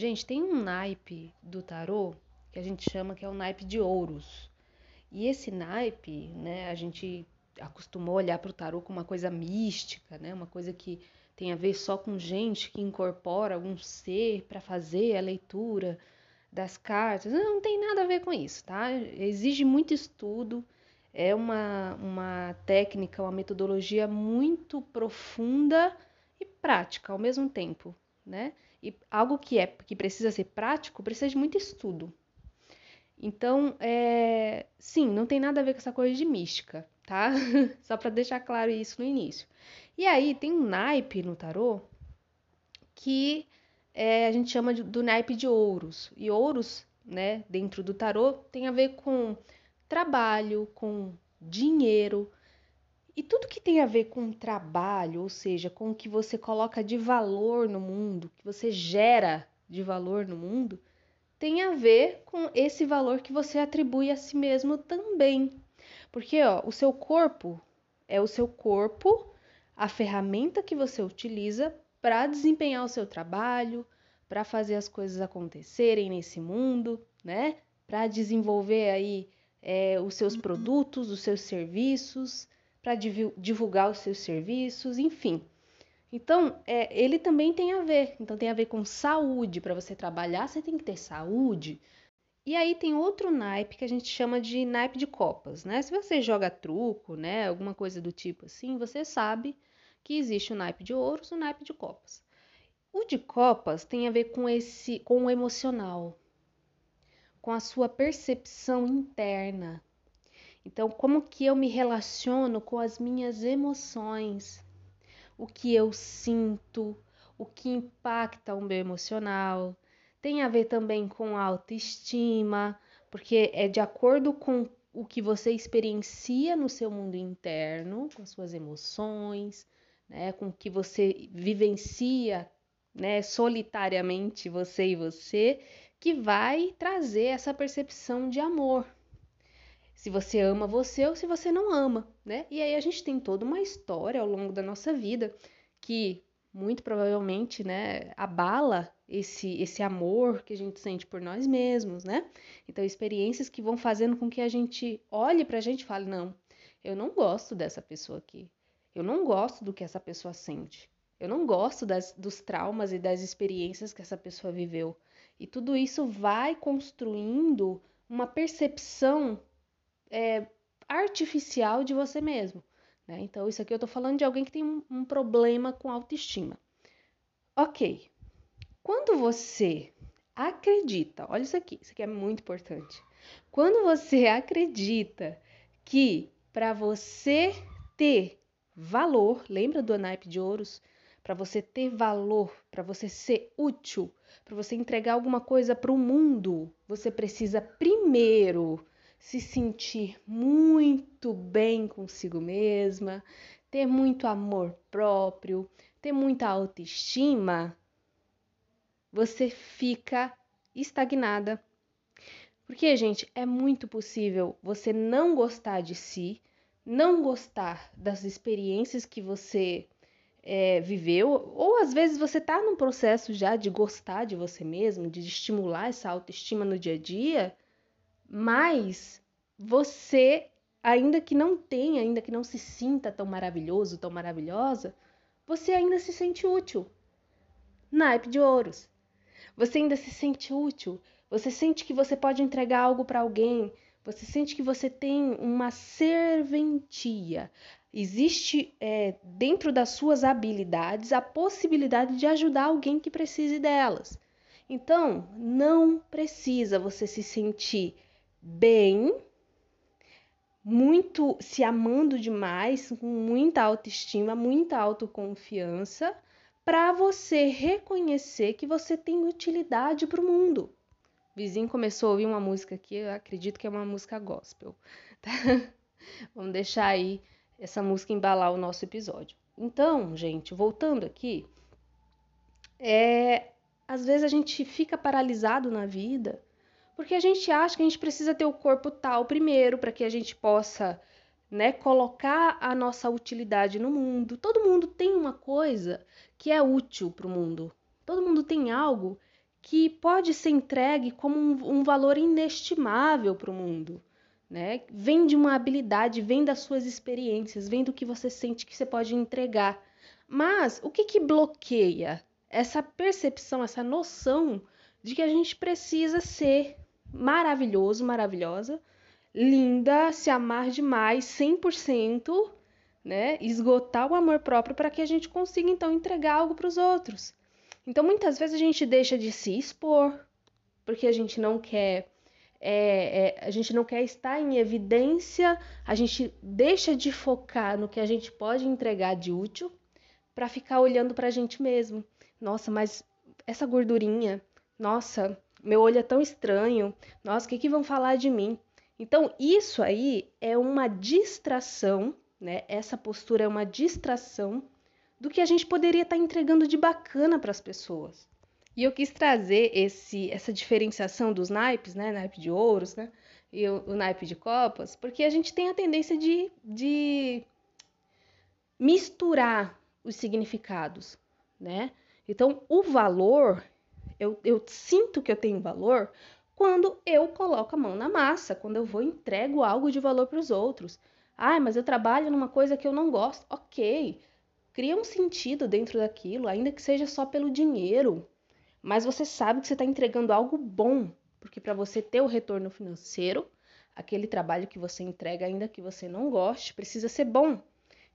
Gente, tem um naipe do tarô que a gente chama que é o naipe de ouros. E esse naipe, né, a gente acostumou olhar para o tarô como uma coisa mística, né, uma coisa que tem a ver só com gente que incorpora algum ser para fazer a leitura das cartas. Não, não tem nada a ver com isso, tá? Exige muito estudo, é uma, uma técnica, uma metodologia muito profunda e prática ao mesmo tempo, né? E algo que é que precisa ser prático precisa de muito estudo. Então, é, sim, não tem nada a ver com essa coisa de mística, tá? Só para deixar claro isso no início. E aí tem um naipe no tarô que é, a gente chama de, do naipe de ouros. E ouros, né, dentro do tarô, tem a ver com trabalho, com dinheiro. E tudo que tem a ver com trabalho, ou seja, com o que você coloca de valor no mundo, que você gera de valor no mundo, tem a ver com esse valor que você atribui a si mesmo também. Porque ó, o seu corpo é o seu corpo, a ferramenta que você utiliza para desempenhar o seu trabalho, para fazer as coisas acontecerem nesse mundo, né? Para desenvolver aí é, os seus produtos, os seus serviços, para divulgar os seus serviços, enfim. Então, é, ele também tem a ver. Então, tem a ver com saúde. Para você trabalhar, você tem que ter saúde. E aí tem outro naipe que a gente chama de naipe de copas, né? Se você joga truco, né, alguma coisa do tipo assim, você sabe que existe o naipe de ouros o naipe de copas. O de copas tem a ver com esse, com o emocional, com a sua percepção interna. Então, como que eu me relaciono com as minhas emoções? O que eu sinto, o que impacta o meu emocional. Tem a ver também com autoestima, porque é de acordo com o que você experiencia no seu mundo interno, com as suas emoções, né, com o que você vivencia, né, solitariamente você e você, que vai trazer essa percepção de amor. Se você ama você ou se você não ama, né? E aí a gente tem toda uma história ao longo da nossa vida que muito provavelmente, né, abala esse esse amor que a gente sente por nós mesmos, né? Então experiências que vão fazendo com que a gente olhe pra gente e fale: "Não, eu não gosto dessa pessoa aqui. Eu não gosto do que essa pessoa sente. Eu não gosto das, dos traumas e das experiências que essa pessoa viveu. E tudo isso vai construindo uma percepção é, artificial de você mesmo. Né? Então, isso aqui eu tô falando de alguém que tem um, um problema com autoestima. Ok. Quando você acredita, olha isso aqui, isso aqui é muito importante. Quando você acredita que para você ter valor, lembra do naipe de ouros? Para você ter valor, para você ser útil, para você entregar alguma coisa para o mundo, você precisa primeiro se sentir muito bem consigo mesma, ter muito amor próprio, ter muita autoestima, você fica estagnada. Porque, gente, é muito possível você não gostar de si, não gostar das experiências que você é, viveu, ou às vezes você está num processo já de gostar de você mesmo, de estimular essa autoestima no dia a dia, mas você, ainda que não tenha, ainda que não se sinta tão maravilhoso, tão maravilhosa, você ainda se sente útil. Naipe de ouros. Você ainda se sente útil. Você sente que você pode entregar algo para alguém. Você sente que você tem uma serventia. Existe é, dentro das suas habilidades a possibilidade de ajudar alguém que precise delas. Então, não precisa você se sentir bem, muito se amando demais, com muita autoestima, muita autoconfiança, para você reconhecer que você tem utilidade para o mundo. O vizinho começou a ouvir uma música aqui, eu acredito que é uma música gospel. Tá? Vamos deixar aí essa música embalar o nosso episódio. Então, gente, voltando aqui, é, às vezes a gente fica paralisado na vida porque a gente acha que a gente precisa ter o corpo tal primeiro para que a gente possa, né, colocar a nossa utilidade no mundo. Todo mundo tem uma coisa que é útil para o mundo. Todo mundo tem algo que pode ser entregue como um, um valor inestimável para o mundo. Né? Vem de uma habilidade, vem das suas experiências, vem do que você sente que você pode entregar. Mas o que, que bloqueia essa percepção, essa noção de que a gente precisa ser maravilhoso, maravilhosa, linda, se amar demais, 100%, né? Esgotar o amor próprio para que a gente consiga então entregar algo para os outros. Então, muitas vezes a gente deixa de se expor, porque a gente não quer. É, é, a gente não quer estar em evidência, a gente deixa de focar no que a gente pode entregar de útil para ficar olhando para a gente mesmo. Nossa, mas essa gordurinha, nossa, meu olho é tão estranho, nossa, o que, que vão falar de mim? Então, isso aí é uma distração, né? Essa postura é uma distração do que a gente poderia estar tá entregando de bacana para as pessoas. E eu quis trazer esse, essa diferenciação dos naipes, né? Naipe de ouros, né? E o, o naipe de copas, porque a gente tem a tendência de, de misturar os significados, né? Então, o valor, eu, eu sinto que eu tenho valor quando eu coloco a mão na massa, quando eu vou entrego algo de valor para os outros. Ah, mas eu trabalho numa coisa que eu não gosto. Ok, cria um sentido dentro daquilo, ainda que seja só pelo dinheiro. Mas você sabe que você está entregando algo bom, porque para você ter o retorno financeiro, aquele trabalho que você entrega, ainda que você não goste, precisa ser bom.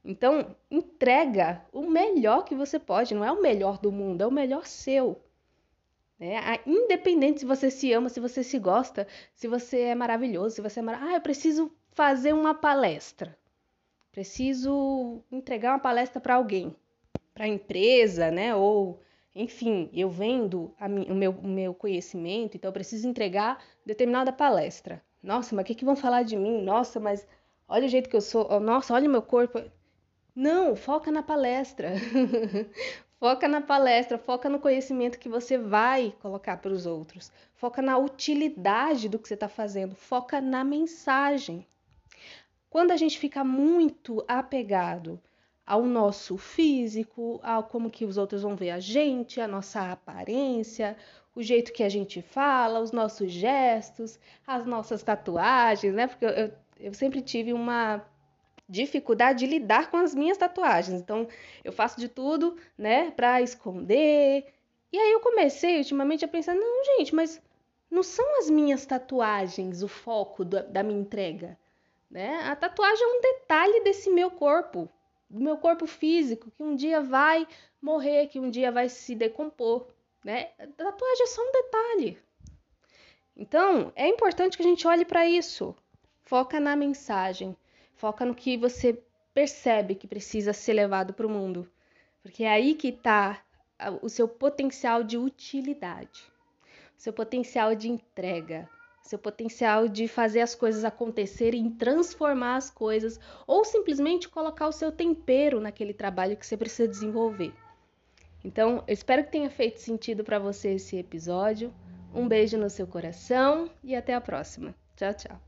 Então, entrega o melhor que você pode, não é o melhor do mundo, é o melhor seu. É, independente se você se ama, se você se gosta, se você é maravilhoso, se você é maravilhoso. Ah, eu preciso fazer uma palestra preciso entregar uma palestra para alguém, para a empresa, né? Ou, enfim, eu vendo o, meu, o meu conhecimento, então eu preciso entregar determinada palestra. Nossa, mas o que, que vão falar de mim? Nossa, mas olha o jeito que eu sou. Nossa, olha o meu corpo. Não, foca na palestra. foca na palestra, foca no conhecimento que você vai colocar para os outros. Foca na utilidade do que você está fazendo. Foca na mensagem. Quando a gente fica muito apegado ao nosso físico, ao como que os outros vão ver a gente, a nossa aparência, o jeito que a gente fala, os nossos gestos, as nossas tatuagens, né? Porque eu, eu sempre tive uma dificuldade de lidar com as minhas tatuagens. Então, eu faço de tudo, né, para esconder. E aí eu comecei ultimamente a pensar, não, gente, mas não são as minhas tatuagens o foco da, da minha entrega. Né? A tatuagem é um detalhe desse meu corpo, do meu corpo físico, que um dia vai morrer, que um dia vai se decompor. Né? A tatuagem é só um detalhe. Então, é importante que a gente olhe para isso. Foca na mensagem, foca no que você percebe que precisa ser levado para o mundo. Porque é aí que está o seu potencial de utilidade, o seu potencial de entrega, seu potencial de fazer as coisas acontecerem, transformar as coisas, ou simplesmente colocar o seu tempero naquele trabalho que você precisa desenvolver. Então, eu espero que tenha feito sentido para você esse episódio. Um beijo no seu coração e até a próxima. Tchau, tchau.